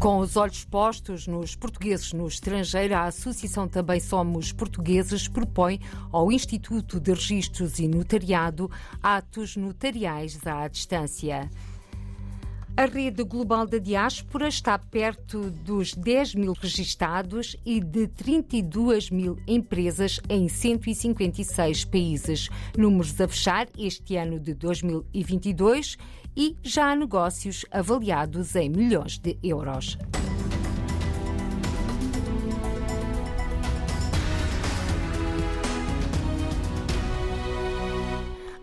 Com os olhos postos nos portugueses no estrangeiro, a Associação Também Somos Portugueses propõe ao Instituto de Registros e Notariado atos notariais à distância. A rede global da diáspora está perto dos 10 mil registados e de 32 mil empresas em 156 países. Números a fechar este ano de 2022 e já há negócios avaliados em milhões de euros.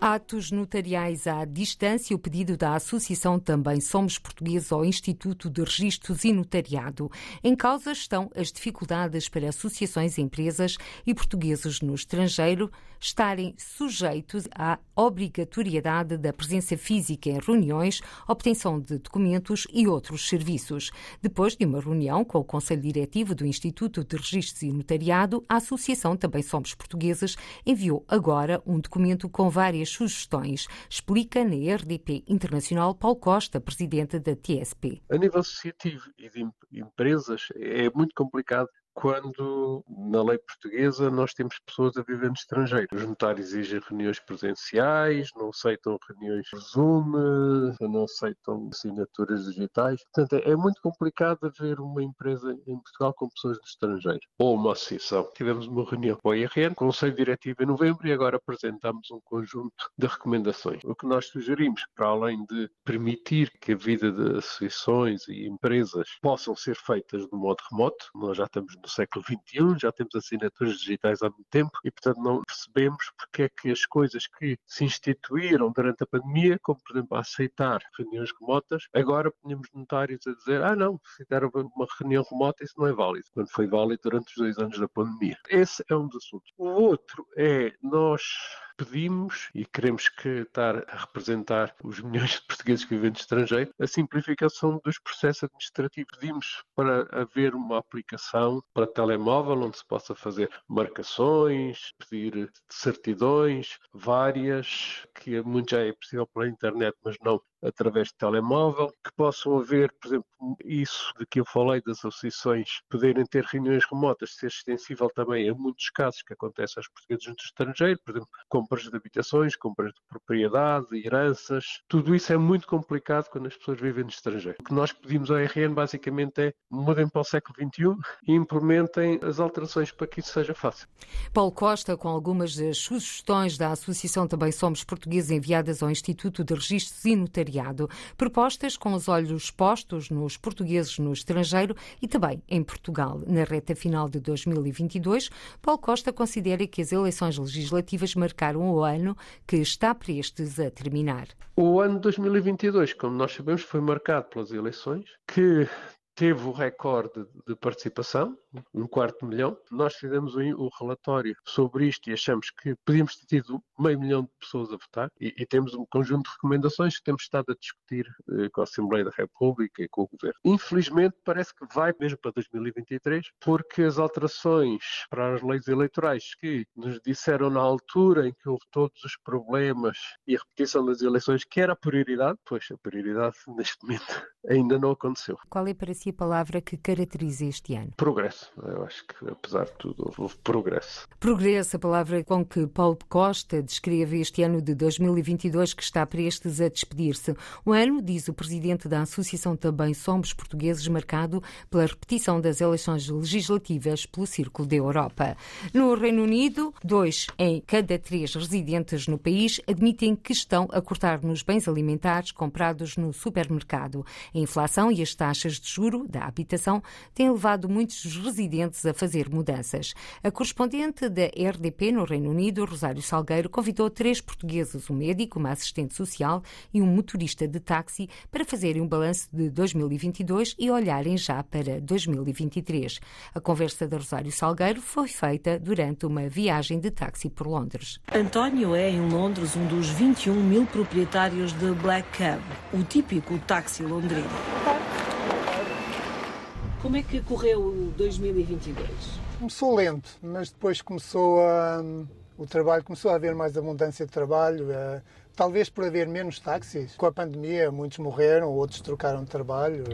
Atos notariais à distância, o pedido da Associação Também Somos Portugueses ao Instituto de Registros e Notariado. Em causa estão as dificuldades para associações, empresas e portugueses no estrangeiro estarem sujeitos à obrigatoriedade da presença física em reuniões, obtenção de documentos e outros serviços. Depois de uma reunião com o Conselho Diretivo do Instituto de Registros e Notariado, a Associação Também Somos Portugueses enviou agora um documento com várias várias sugestões, explica na RDP Internacional Paulo Costa, presidente da TSP. A nível associativo e de empresas é muito complicado quando na lei portuguesa nós temos pessoas a viver no estrangeiro. Os notários exigem reuniões presenciais, não aceitam reuniões Zoom, não aceitam assinaturas digitais. Portanto, é muito complicado haver uma empresa em Portugal com pessoas do estrangeiro ou uma associação. Tivemos uma reunião com o IRN, Conselho Diretivo em novembro e agora apresentamos um conjunto de recomendações. O que nós sugerimos, para além de permitir que a vida de associações e empresas possam ser feitas de modo remoto, nós já estamos no século XXI, já temos assinaturas digitais há muito tempo e, portanto, não percebemos porque é que as coisas que se instituíram durante a pandemia, como, por exemplo, aceitar reuniões remotas, agora tínhamos notários a dizer, ah, não, se der uma reunião remota, isso não é válido, quando foi válido durante os dois anos da pandemia. Esse é um dos assuntos. O outro é nós pedimos e queremos que estar a representar os milhões de portugueses que vivem no estrangeiro, a simplificação dos processos administrativos. Pedimos para haver uma aplicação para telemóvel onde se possa fazer marcações, pedir certidões várias, que muito já é possível pela internet, mas não através de telemóvel, que possam haver, por exemplo, isso de que eu falei das associações poderem ter reuniões remotas, ser extensível também a muitos casos que acontecem aos portugueses no estrangeiro, por exemplo, compras de habitações, compras de propriedade, heranças, tudo isso é muito complicado quando as pessoas vivem no estrangeiro. O que nós pedimos ao RN basicamente é mudem para o século XXI e implementem as alterações para que isso seja fácil. Paulo Costa, com algumas das sugestões da Associação Também Somos Portugueses enviadas ao Instituto de Registros e Propostas com os olhos postos nos portugueses no estrangeiro e também em Portugal. Na reta final de 2022, Paulo Costa considera que as eleições legislativas marcaram o ano que está prestes a terminar. O ano 2022, como nós sabemos, foi marcado pelas eleições que teve o recorde de participação, um quarto de milhão. Nós fizemos o relatório sobre isto e achamos que podíamos ter tido meio milhão de pessoas a votar e, e temos um conjunto de recomendações que temos estado a discutir eh, com a Assembleia da República e com o Governo. Infelizmente, parece que vai mesmo para 2023, porque as alterações para as leis eleitorais que nos disseram na altura em que houve todos os problemas e a repetição das eleições, que era a prioridade, pois a prioridade neste momento ainda não aconteceu. Qual é para si a palavra que caracteriza este ano? Progresso. Eu acho que, apesar de tudo, houve progresso. Progresso, a palavra com que Paulo Costa descreve este ano de 2022 que está prestes a despedir-se. O ano, diz o presidente da Associação Também Somos Portugueses, marcado pela repetição das eleições legislativas pelo Círculo da Europa. No Reino Unido, dois em cada três residentes no país admitem que estão a cortar nos bens alimentares comprados no supermercado. A inflação e as taxas de juro da habitação têm levado muitos residentes a fazer mudanças. A correspondente da RDP no Reino Unido, Rosário Salgueiro, convidou três portugueses, um médico, uma assistente social e um motorista de táxi, para fazerem um balanço de 2022 e olharem já para 2023. A conversa da Rosário Salgueiro foi feita durante uma viagem de táxi por Londres. António é, em Londres, um dos 21 mil proprietários de Black Cab, o típico táxi londrino. Como é que correu 2022? Começou lento, mas depois começou a o trabalho começou a haver mais abundância de trabalho, uh, talvez por haver menos táxis. Com a pandemia, muitos morreram, outros trocaram de trabalho.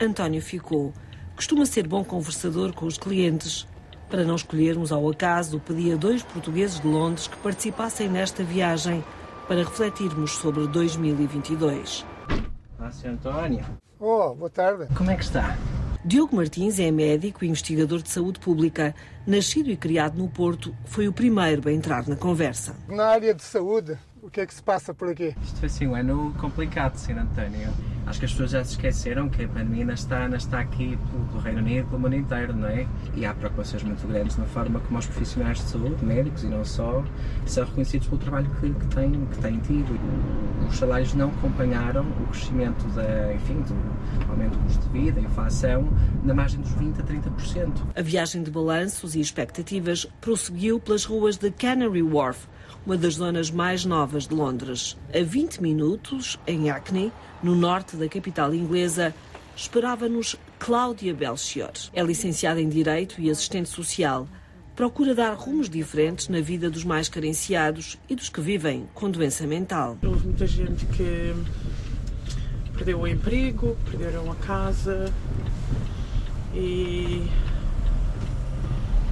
António ficou. Costuma ser bom conversador com os clientes. Para não escolhermos ao acaso, pedi a dois portugueses de Londres que participassem nesta viagem para refletirmos sobre 2022. Olá, Sr. António. Oh, boa tarde. Como é que está? Diogo Martins é médico e investigador de saúde pública. Nascido e criado no Porto, foi o primeiro a entrar na conversa. Na área de saúde, o que é que se passa por aqui? Isto foi assim um ano complicado, Sr. António. Acho que as pessoas já se esqueceram que a pandemia ainda está, ainda está aqui pelo Reino Unido e pelo mundo inteiro, não é? E há preocupações muito grandes na forma como os profissionais de saúde, médicos e não só, são reconhecidos pelo trabalho que, que, têm, que têm tido. Os salários não acompanharam o crescimento da, enfim, do aumento do custo de vida, a inflação, na margem dos 20% a 30%. A viagem de balanços e expectativas prosseguiu pelas ruas de Canary Wharf, uma das zonas mais novas de Londres. A 20 minutos, em Hackney, no norte da capital inglesa, esperava-nos Cláudia Belchior. É licenciada em Direito e assistente social. Procura dar rumos diferentes na vida dos mais carenciados e dos que vivem com doença mental. Houve muita gente que perdeu o emprego, perderam a casa e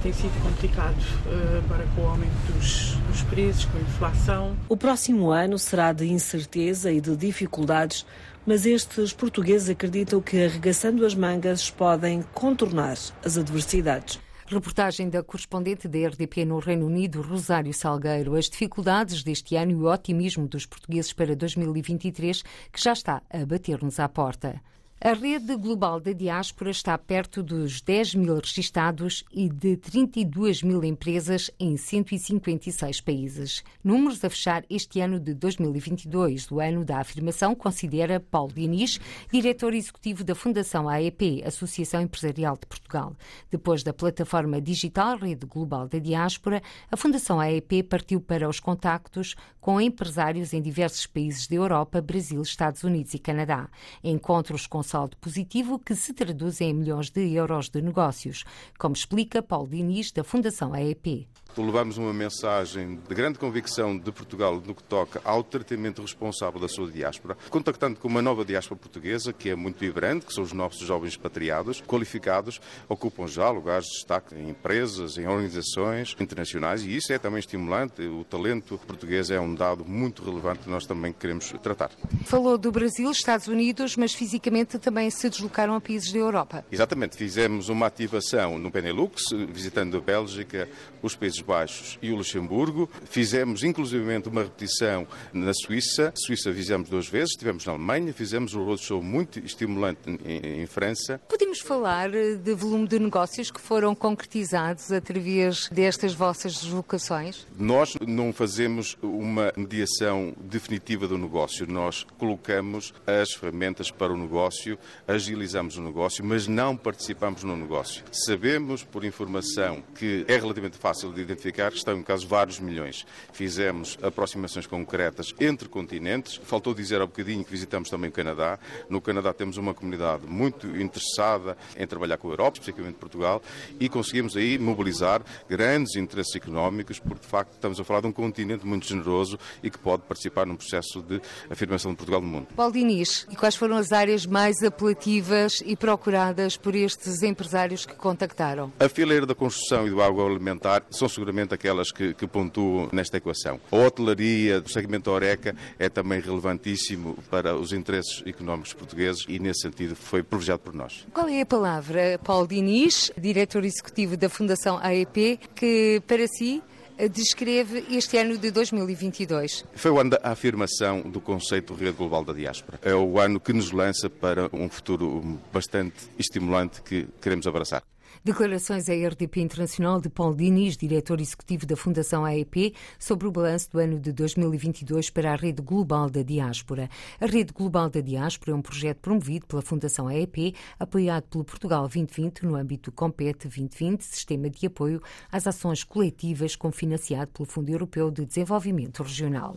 tem sido complicado uh, para com o aumento dos, dos preços, com a inflação. O próximo ano será de incerteza e de dificuldades, mas estes portugueses acreditam que arregaçando as mangas podem contornar as adversidades. Reportagem da correspondente da RDP no Reino Unido, Rosário Salgueiro. As dificuldades deste ano e o otimismo dos portugueses para 2023, que já está a bater-nos à porta. A rede global da diáspora está perto dos 10 mil registados e de 32 mil empresas em 156 países. Números a fechar este ano de 2022, o ano da afirmação, considera Paulo Diniz, diretor executivo da Fundação AEP, Associação Empresarial de Portugal. Depois da plataforma digital Rede Global da Diáspora, a Fundação AEP partiu para os contactos com empresários em diversos países da Europa, Brasil, Estados Unidos e Canadá. Encontros com saldo positivo que se traduz em milhões de euros de negócios, como explica Paulo Diniz, da Fundação AEP. Levamos uma mensagem de grande convicção de Portugal no que toca ao tratamento responsável da sua diáspora, contactando com uma nova diáspora portuguesa que é muito vibrante, que são os nossos jovens expatriados, qualificados, ocupam já lugares de destaque em empresas, em organizações internacionais e isso é também estimulante. O talento português é um dado muito relevante que nós também queremos tratar. Falou do Brasil, Estados Unidos, mas fisicamente também se deslocaram a países da Europa. Exatamente, fizemos uma ativação no Benelux, visitando a Bélgica, os Países Baixos e o Luxemburgo. Fizemos inclusivamente uma repetição na Suíça. Suíça fizemos duas vezes, estivemos na Alemanha, fizemos um roadshow muito estimulante em, em França. Podemos falar eh, de volume de negócios que foram concretizados através destas vossas deslocações? Nós não fazemos uma mediação definitiva do negócio. Nós colocamos as ferramentas para o negócio, agilizamos o negócio, mas não participamos no negócio. Sabemos por informação que é relativamente fácil de identificar, estão em caso vários milhões. Fizemos aproximações concretas entre continentes. Faltou dizer há bocadinho que visitamos também o Canadá. No Canadá temos uma comunidade muito interessada em trabalhar com a Europa, especificamente Portugal, e conseguimos aí mobilizar grandes interesses económicos, porque de facto estamos a falar de um continente muito generoso e que pode participar num processo de afirmação de Portugal no mundo. Paulo Diniz, e quais foram as áreas mais apelativas e procuradas por estes empresários que contactaram? A fileira da construção e do agroalimentar são seguramente aquelas que, que pontuam nesta equação. A hotelaria, o segmento Oreca, é também relevantíssimo para os interesses económicos portugueses e, nesse sentido, foi privilegiado por nós. Qual é a palavra, Paulo Diniz, diretor executivo da Fundação AEP, que para si descreve este ano de 2022? Foi o ano da afirmação do conceito Rede Global da Diáspora. É o ano que nos lança para um futuro bastante estimulante que queremos abraçar. Declarações à RDP Internacional de Paulo Diniz, diretor executivo da Fundação AEP, sobre o balanço do ano de 2022 para a Rede Global da Diáspora. A Rede Global da Diáspora é um projeto promovido pela Fundação AEP, apoiado pelo Portugal 2020 no âmbito do Compete 2020, sistema de apoio às ações coletivas cofinanciado pelo Fundo Europeu de Desenvolvimento Regional.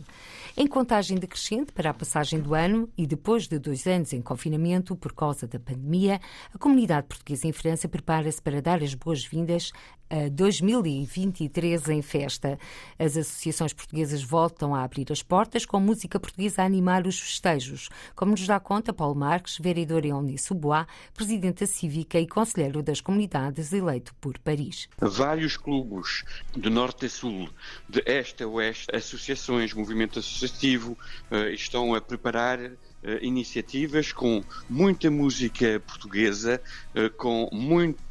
Em contagem decrescente para a passagem do ano e depois de dois anos em confinamento por causa da pandemia, a comunidade portuguesa em França prepara-se para para dar as boas-vindas a 2023 em festa. As associações portuguesas voltam a abrir as portas com música portuguesa a animar os festejos, como nos dá conta Paulo Marques, vereador em Onissubois, presidente Cívica e conselheiro das comunidades eleito por Paris. Vários clubes de norte a sul, de este a oeste, associações, movimento associativo, eh, estão a preparar eh, iniciativas com muita música portuguesa, eh, com muito,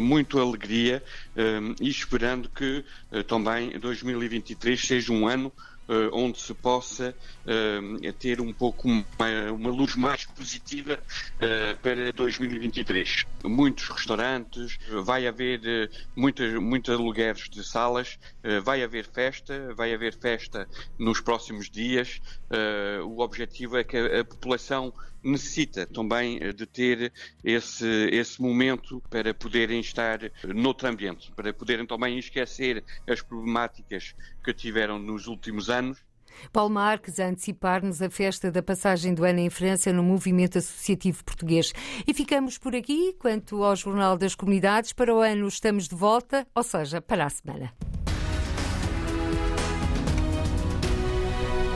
muito alegria eh, e esperando que também 2023 seja um ano uh, onde se possa uh, ter um pouco uma, uma luz mais positiva uh, para 2023. Muitos restaurantes, vai haver muitas, muitos alugueres de salas, vai haver festa, vai haver festa nos próximos dias. o objetivo é que a, a população necessita também de ter esse, esse momento para poderem estar noutro ambiente, para poderem também esquecer as problemáticas que tiveram nos últimos anos Paulo Marques a antecipar-nos a festa da passagem do ano em França no movimento associativo português. E ficamos por aqui. Quanto ao Jornal das Comunidades, para o ano estamos de volta, ou seja, para a semana.